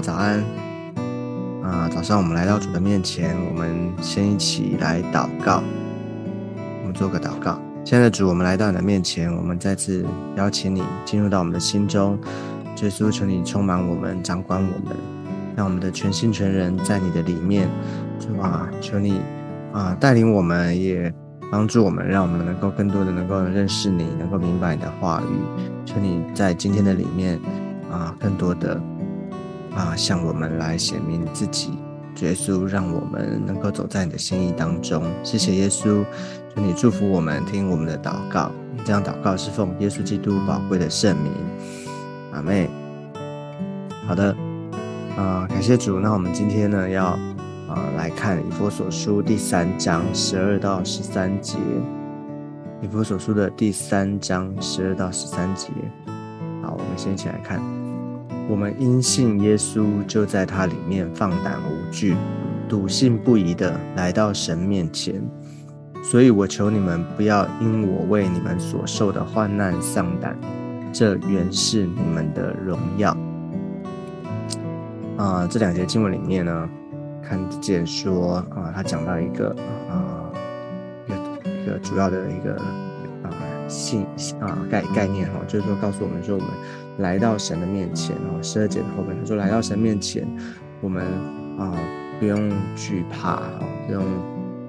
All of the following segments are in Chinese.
早安。啊，早上我们来到主的面前，我们先一起来祷告。我们做个祷告。亲爱的主，我们来到你的面前，我们再次邀请你进入到我们的心中。耶稣，求你充满我们，掌管我们，让我们的全心全人在你的里面。主啊，求你啊带领我们，也帮助我们，让我们能够更多的能够认识你，能够明白你的话语。求你在今天的里面啊，更多的。啊，向我们来显明自己，耶稣，让我们能够走在你的心意当中。谢谢耶稣，求你祝福我们，听我们的祷告。这样祷告是奉耶稣基督宝贵的圣名，阿妹。好的，啊，感谢主。那我们今天呢，要啊来看以佛所书第三章十二到十三节。以佛所书的第三章十二到十三节。好，我们先一起来看。我们因信耶稣，就在他里面放胆无惧、笃信不疑的来到神面前。所以我求你们不要因我为你们所受的患难丧胆，这原是你们的荣耀。啊，这两节经文里面呢，看见说啊，他讲到一个啊，一个一个主要的一个啊信啊概概念哈，就是说告诉我们说我们。来到神的面前哦，十二节的后面他说：“来到神面前，我们啊不用惧怕哦，不用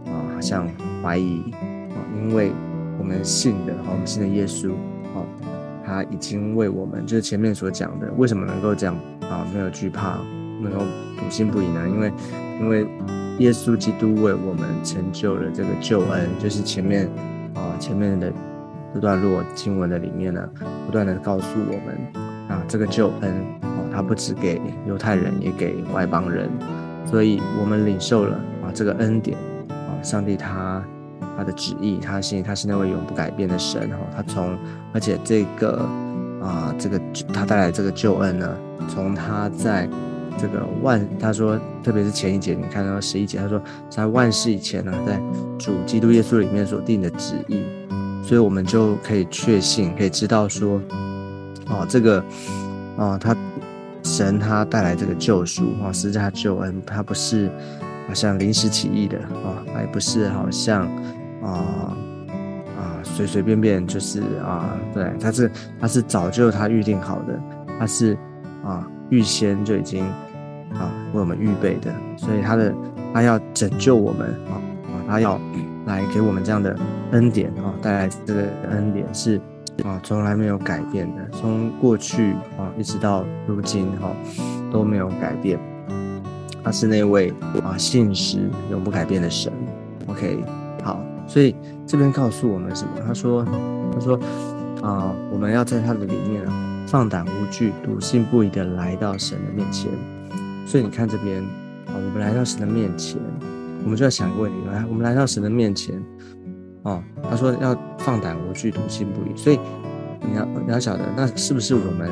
啊好像怀疑哦，因为我们信的哦，我们信的耶稣哦，他已经为我们就是前面所讲的，为什么能够这样啊没有惧怕，能够笃信不疑呢？因为因为耶稣基督为我们成就了这个救恩，就是前面啊前面的。”这段落经文的里面呢，不断的告诉我们啊，这个救恩哦，它不只给犹太人，也给外邦人，所以我们领受了啊这个恩典啊，上帝他他的旨意，他信他是那位永不改变的神哈，他从而且这个啊这个他带来这个救恩呢，从他在这个万他说，特别是前一节你看到十一节，他说在万事以前呢，在主基督耶稣里面所定的旨意。所以我们就可以确信，可以知道说，哦，这个，哦，他神他带来这个救赎啊，是他救恩，他不是好像临时起意的啊，也不是好像啊啊随随便便就是啊，对，他是他是早就他预定好的，他是啊预先就已经啊为我们预备的，所以他的他要拯救我们啊啊，他要。来给我们这样的恩典啊，带来这个恩典是啊从来没有改变的，从过去啊一直到如今哈都没有改变。他是那位啊信实永不改变的神。OK，好，所以这边告诉我们什么？他说，他说啊我们要在他的里面啊放胆无惧、笃信不疑的来到神的面前。所以你看这边啊，我们来到神的面前。我们就要想一个问题：来，我们来到神的面前，哦，他说要放胆无惧、笃信不疑。所以你要你要晓得，那是不是我们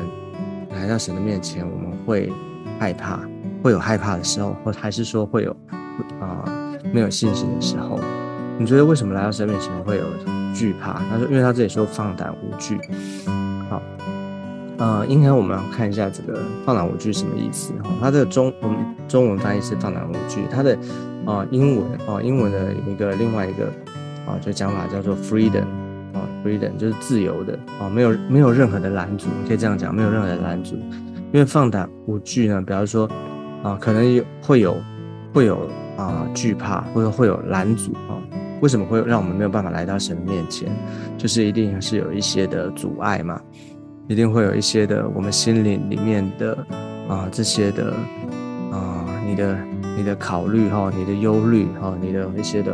来到神的面前，我们会害怕，会有害怕的时候，或还是说会有啊没有信心的时候？你觉得为什么来到神面前会有惧怕？他说，因为他这里说放胆无惧。好，呃，应该我们要看一下这个放胆无惧什么意思？哈，它这个中我们中文翻译是放胆无惧，它的。啊，英文啊，英文的一个另外一个啊，就讲法叫做 freedom 啊，freedom 就是自由的啊，没有没有任何的拦阻，可以这样讲，没有任何的拦阻。因为放胆无惧呢，比方说啊，可能有会有会有啊惧怕，或者会有拦阻啊。为什么会让我们没有办法来到神面前？就是一定是有一些的阻碍嘛，一定会有一些的我们心灵里面的啊这些的啊你的。你的考虑哈，你的忧虑哈，你的一些的，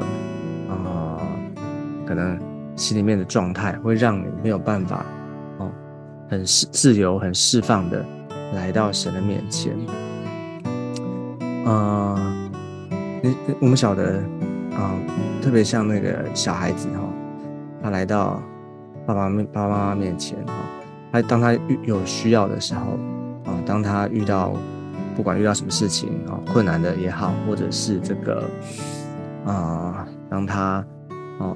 可能心里面的状态，会让你没有办法哦，很释自由、很释放的来到神的面前。啊，你我们晓得啊，特别像那个小孩子哈，他来到爸爸面爸爸妈妈面前哈，他当他遇有需要的时候啊，当他遇到。不管遇到什么事情啊，困难的也好，或者是这个啊，当他啊，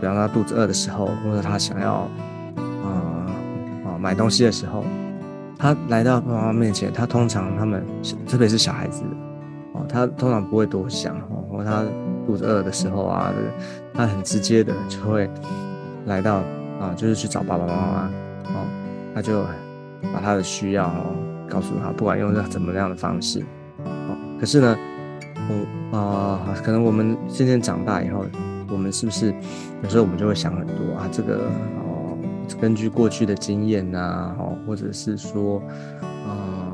比方他肚子饿的时候，或者他想要啊啊买东西的时候，他来到爸爸妈妈面前，他通常他们特别是小孩子哦，他通常不会多想哦，或他肚子饿的时候啊，他很直接的就会来到啊，就是去找爸爸妈妈哦，他就把他的需要哦告诉他，不管用怎么样的方式哦。可是呢，我啊，可能我们渐渐长大以后，我们是不是有时候我们就会想很多啊，这个哦。根据过去的经验呐，哦，或者是说，呃，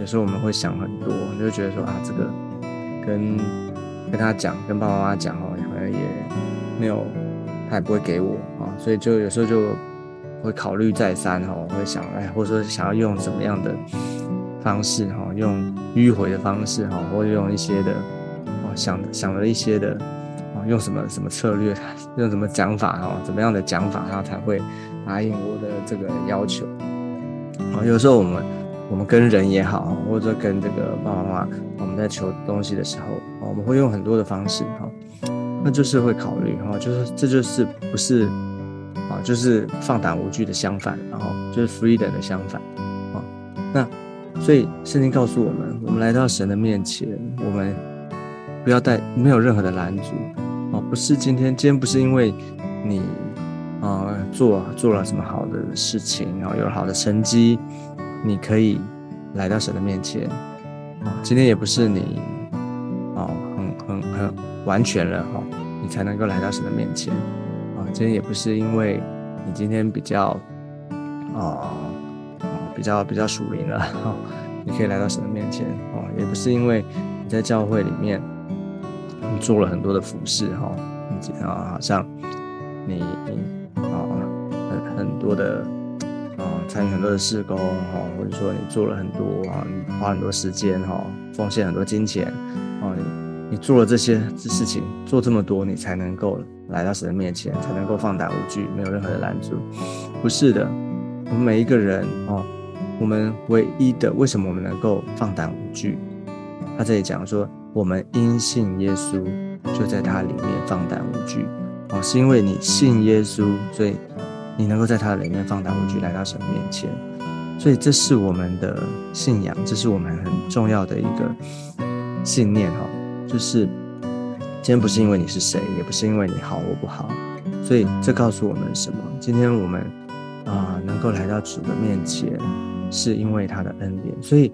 有时候我们会想很多，就觉得说啊，这个跟跟他讲，跟爸爸妈妈讲哦，好像也没有，他也不会给我啊，所以就有时候就会考虑再三哦，会想哎，或者说想要用什么样的方式哈，用迂回的方式哈，或者用一些的哦，想想了一些的啊，用什么什么策略，用什么讲法哈，怎么样的讲法，然后才会。答应我的这个要求啊，有时候我们我们跟人也好，或者跟这个爸爸妈妈，我们在求东西的时候，我们会用很多的方式哈，那就是会考虑哈，就是这就是不是啊，就是放胆无惧的相反，然后就是 freedom 的相反啊。那所以圣经告诉我们，我们来到神的面前，我们不要带没有任何的拦阻，不是今天今天不是因为你。啊，做做了什么好的事情，然后有了好的成绩，你可以来到神的面前。啊，今天也不是你，哦，很很很完全了哈，你才能够来到神的面前。啊，今天也不是因为你今天比较，啊，比较比较属灵了，哈，你可以来到神的面前。哦，也不是因为你在教会里面，做了很多的服饰，哈，你啊，好像你你。啊很很多的啊，参与很多的事工哈，或者说你做了很多啊，你花很多时间哈，奉献很多金钱啊，你你做了这些事情，做这么多，你才能够来到神的面前，才能够放胆无惧，没有任何的拦阻。不是的，我们每一个人哦，我们唯一的为什么我们能够放胆无惧？他这里讲说，我们因信耶稣，就在他里面放胆无惧哦，是因为你信耶稣，所以。你能够在他的里面放胆无惧来到神面前，所以这是我们的信仰，这是我们很重要的一个信念哈。就是今天不是因为你是谁，也不是因为你好或不好，所以这告诉我们什么？今天我们啊能够来到主的面前，是因为他的恩典。所以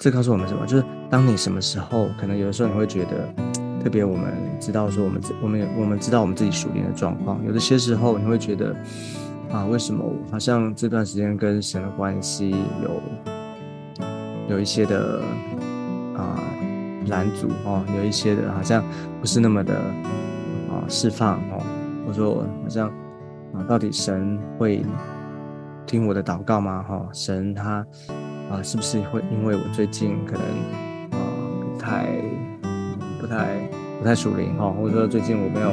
这告诉我们什么？就是当你什么时候，可能有的时候你会觉得，特别我们知道说我们我们我们知道我们自己属灵的状况，有的些时候你会觉得。啊，为什么好像这段时间跟神的关系有有一些的啊拦阻哦，有一些的好像不是那么的啊释放哦，或者说好像啊，到底神会听我的祷告吗？哈，神他啊是不是会因为我最近可能啊不太不太不太属灵哈，或者说最近我没有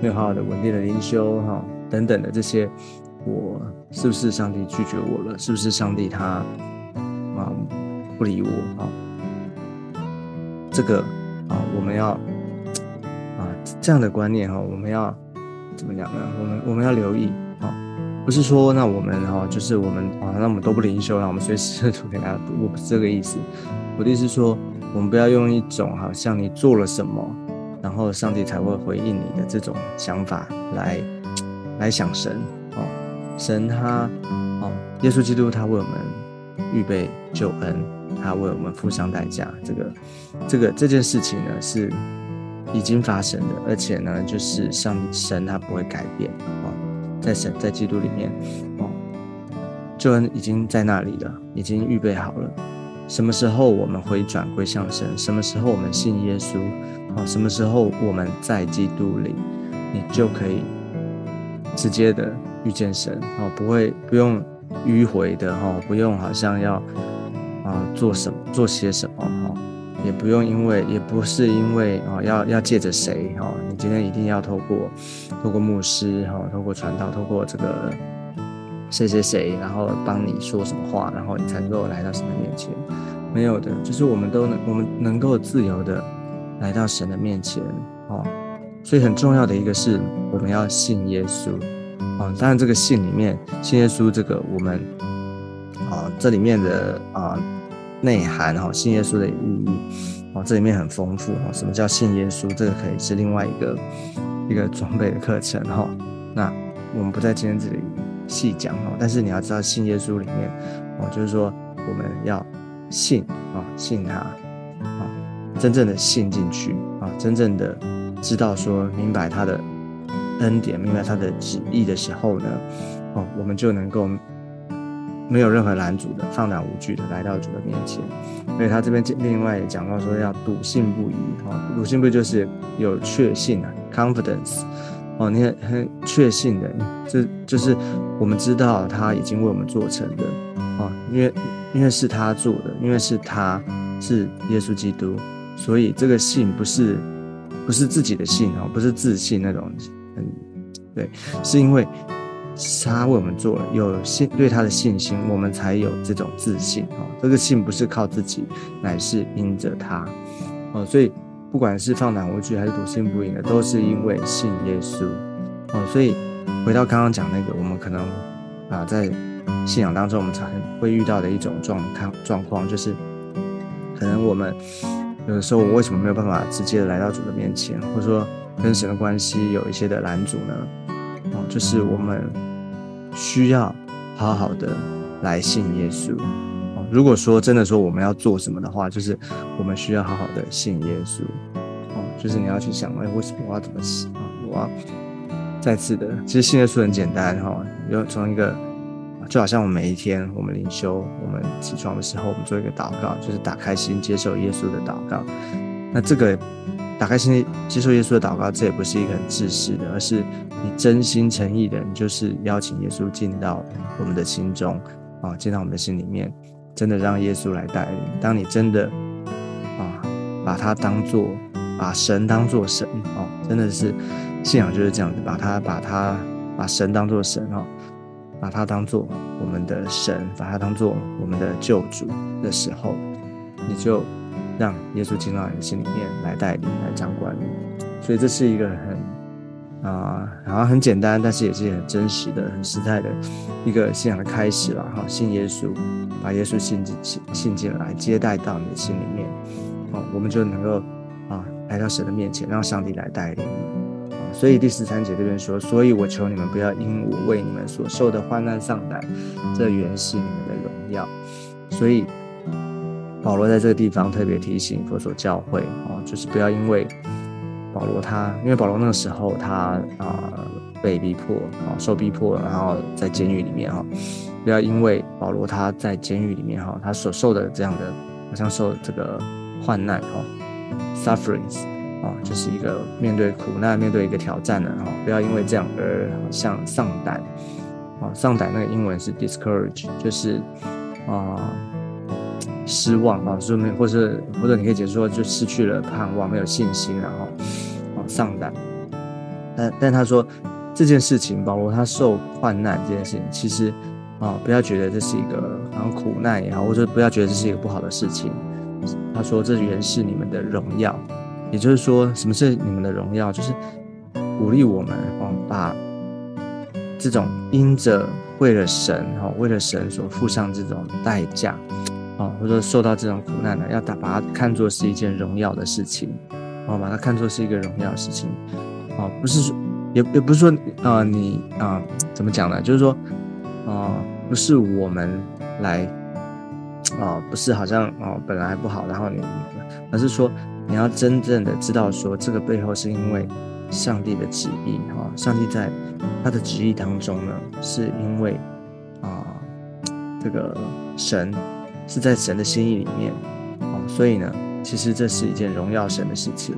没有好好的稳定的灵修哈等等的这些。我是不是上帝拒绝我了？是不是上帝他啊不理我啊？这个啊，我们要啊这样的观念哈，我们要怎么讲呢？我们我们要留意，不是说那我们哈就是我们啊，那我们都不灵修了，我们随时都给大家，我不是这个意思。我的意思是说，我们不要用一种好像你做了什么，然后上帝才会回应你的这种想法来来想神哦。神他哦，耶稣基督他为我们预备救恩，他为我们付上代价。这个这个这件事情呢是已经发生的，而且呢就是上神他不会改变哦，在神在基督里面哦，救恩已经在那里了，已经预备好了。什么时候我们回转归向神？什么时候我们信耶稣？哦，什么时候我们在基督里，你就可以直接的。遇见神哦，不会不用迂回的哈，不用好像要啊做什么做些什么哈，也不用因为也不是因为啊要要借着谁哈，你今天一定要透过透过牧师哈，透过传道，透过这个谁谁谁，然后帮你说什么话，然后你才能够来到神的面前。没有的，就是我们都能我们能够自由的来到神的面前哦。所以很重要的一个是我们要信耶稣。哦，当然，这个信里面，信耶稣这个我们啊，这里面的啊内涵哈，信耶稣的意义哦，这里面很丰富哦。什么叫信耶稣？这个可以是另外一个一个装备的课程哈。那我们不在今天这里细讲哦，但是你要知道信耶稣里面哦，就是说我们要信啊，信他啊，真正的信进去啊，真正的知道说明白他的恩典，明白他的旨意的时候呢，哦，我们就能够。没有任何拦阻的，放胆无惧的来到主的面前。所以他这边另外也讲到说，要笃信不疑。哈，笃信不就是有确信啊，confidence。哦，你很很确信的，这就是我们知道他已经为我们做成的。哦，因为因为是他做的，因为是他是耶稣基督，所以这个信不是不是自己的信哦，不是自信那种。嗯，对，是因为。他为我们做了，有信对他的信心，我们才有这种自信哦。这个信不是靠自己，乃是因着他哦。所以不管是放胆无惧还是笃信不疑的，都是因为信耶稣哦。所以回到刚刚讲那个，我们可能啊在信仰当中，我们常会遇到的一种状况状况，就是可能我们有的时候，我为什么没有办法直接的来到主的面前，或者说跟神的关系有一些的拦阻呢？哦，就是我们。需要好好的来信耶稣哦。如果说真的说我们要做什么的话，就是我们需要好好的信耶稣哦。就是你要去想，哎，为什么我要怎么信啊？我要再次的，其实信耶稣很简单哈。要从一个，就好像我们每一天我们灵修，我们起床的时候，我们做一个祷告，就是打开心接受耶稣的祷告。那这个。打开心接受耶稣的祷告，这也不是一个很自私的，而是你真心诚意的，你就是邀请耶稣进到我们的心中啊，进到我们的心里面，真的让耶稣来带领。当你真的啊，把他当做把神当做神哦，真的是信仰就是这样子，把他把他把神当做神哦，把他当做我们的神，把他当做我们的救主的时候，你就。让耶稣进到你的心里面来带领、来掌管你，所以这是一个很啊，好像很简单，但是也是很真实的、很实在的一个信仰的开始了。哈，信耶稣，把耶稣信进、信信进来，接待到你的心里面，哦，我们就能够啊来到神的面前，让上帝来带领你。所以第十三节这边说，所以我求你们不要因我为你们所受的患难丧胆，这原是你们的荣耀。所以。保罗在这个地方特别提醒佛所教会哦，就是不要因为保罗他，因为保罗那个时候他啊被逼迫啊受逼迫，然后在监狱里面哈，不要因为保罗他在监狱里面哈，他所受的这样的好像受这个患难哈，sufferings 啊，就是一个面对苦难、面对一个挑战的哈，不要因为这样而好像丧胆啊，丧胆那个英文是 discourage，就是啊。失望啊，说明，或者或者你可以解释说，就失去了盼望，没有信心，然后啊丧胆。但但他说这件事情，保罗他受患难这件事情，其实啊不要觉得这是一个好像苦难也好，或者不要觉得这是一个不好的事情。他说这原是你们的荣耀，也就是说什么是你们的荣耀，就是鼓励我们啊把这种因着为了神哈，为了神所付上这种代价。啊，或者受到这种苦难呢，要打把它看作是一件荣耀的事情，哦，把它看作是一个荣耀的事情，哦，不是说，也也不是说，啊，你啊，怎么讲呢？就是说，啊，不是我们来，啊，不是好像哦，本来不好，然后你，而是说你要真正的知道说，这个背后是因为上帝的旨意，哈，上帝在他的旨意当中呢，是因为啊，这个神。是在神的心意里面，哦，所以呢，其实这是一件荣耀神的事情，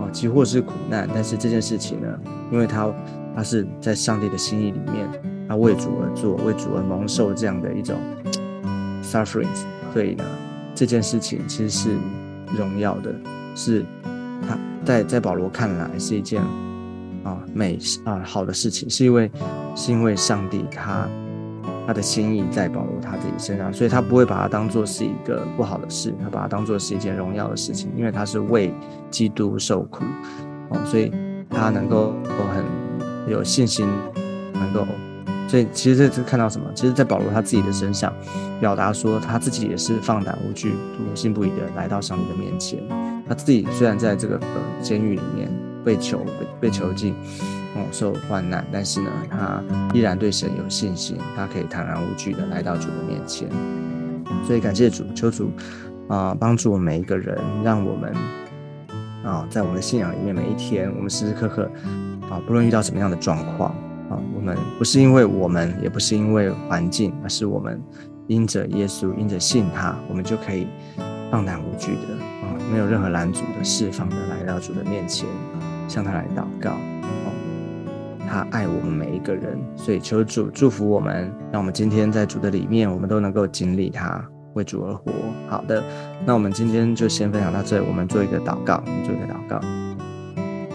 哦，几乎是苦难，但是这件事情呢，因为他他是在上帝的心意里面，他为主而做，为主而蒙受这样的一种 sufferings，所以呢，这件事情其实是荣耀的，是他在在保罗看来是一件啊美啊好的事情，是因为是因为上帝他。他的心意在保罗他自己身上，所以他不会把它当做是一个不好的事，他把它当做是一件荣耀的事情，因为他是为基督受苦，哦，所以他能够很有信心，能够所以其实这次看到什么？其实，在保罗他自己的身上，表达说他自己也是放胆无惧、笃信不疑的来到上帝的面前。他自己虽然在这个呃监狱里面被囚被囚禁，哦受患难，但是呢，他依然对神有信心，他可以坦然无惧的来到主的面前。所以感谢主，求主啊帮助我们每一个人，让我们啊在我们的信仰里面，每一天我们时时刻刻啊，不论遇到什么样的状况啊，我们不是因为我们，也不是因为环境，而是我们因着耶稣，因着信他，我们就可以放胆无惧的啊，没有任何拦阻的释放的来到主的面前，向他来祷告。他爱我们每一个人，所以求主祝福我们，让我们今天在主的里面，我们都能够经历他，为主而活。好的，那我们今天就先分享到这里，我们做一个祷告，做一个祷告。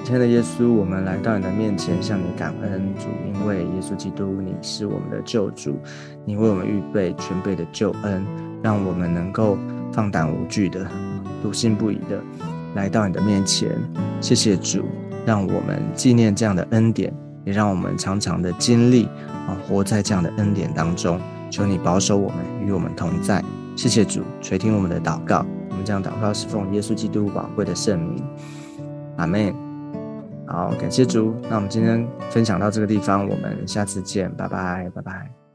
亲爱的耶稣，我们来到你的面前，向你感恩，主，因为耶稣基督你是我们的救主，你为我们预备全备的救恩，让我们能够放胆无惧的、笃信不疑的来到你的面前。谢谢主，让我们纪念这样的恩典。也让我们常常的经历啊，活在这样的恩典当中。求你保守我们，与我们同在。谢谢主垂听我们的祷告。我们这样祷告是奉耶稣基督宝贵的圣名。阿门。好，感谢主。那我们今天分享到这个地方，我们下次见，拜拜，拜拜。